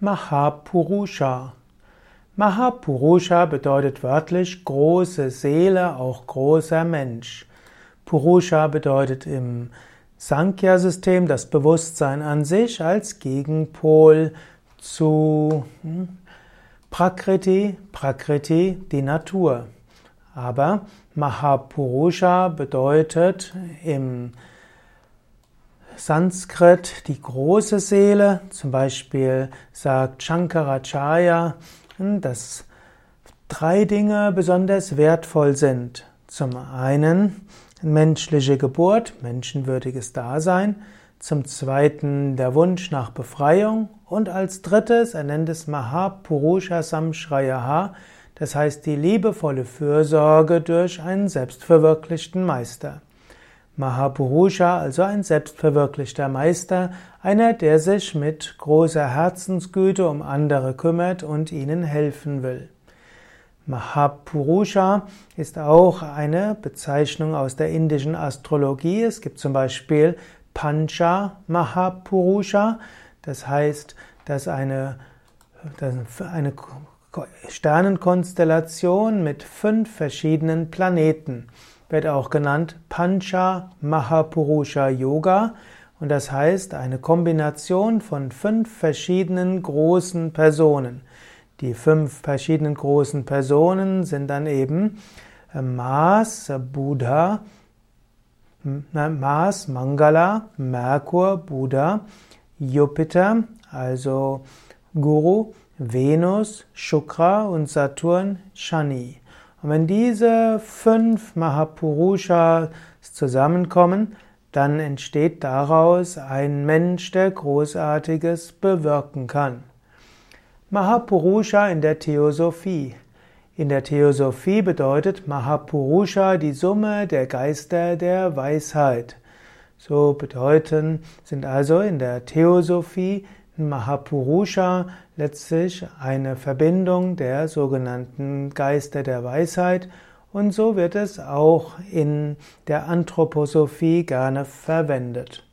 Mahapurusha. Mahapurusha bedeutet wörtlich große Seele, auch großer Mensch. Purusha bedeutet im Sankhya-System das Bewusstsein an sich als Gegenpol zu hm, Prakriti, Prakriti die Natur. Aber Mahapurusha bedeutet im Sanskrit die große Seele. Zum Beispiel sagt Shankaracharya, dass drei Dinge besonders wertvoll sind. Zum einen menschliche Geburt, menschenwürdiges Dasein. Zum zweiten der Wunsch nach Befreiung. Und als drittes, er nennt es Mahapurusha Samshrayaha, das heißt die liebevolle Fürsorge durch einen selbstverwirklichten Meister. Mahapurusha, also ein selbstverwirklichter Meister, einer, der sich mit großer Herzensgüte um andere kümmert und ihnen helfen will. Mahapurusha ist auch eine Bezeichnung aus der indischen Astrologie. Es gibt zum Beispiel Pancha Mahapurusha, das heißt, dass eine, dass eine Sternenkonstellation mit fünf verschiedenen Planeten wird auch genannt Pancha Mahapurusha Yoga und das heißt eine Kombination von fünf verschiedenen großen Personen. Die fünf verschiedenen großen Personen sind dann eben äh, Mars, Buddha, Mars, Mangala, Merkur, Buddha, Jupiter, also Guru, Venus, Shukra und Saturn, Shani. Und wenn diese fünf Mahapurushas zusammenkommen, dann entsteht daraus ein Mensch, der Großartiges bewirken kann. Mahapurusha in der Theosophie. In der Theosophie bedeutet Mahapurusha die Summe der Geister der Weisheit. So bedeuten, sind also in der Theosophie Mahapurusha letztlich eine Verbindung der sogenannten Geister der Weisheit und so wird es auch in der Anthroposophie gerne verwendet.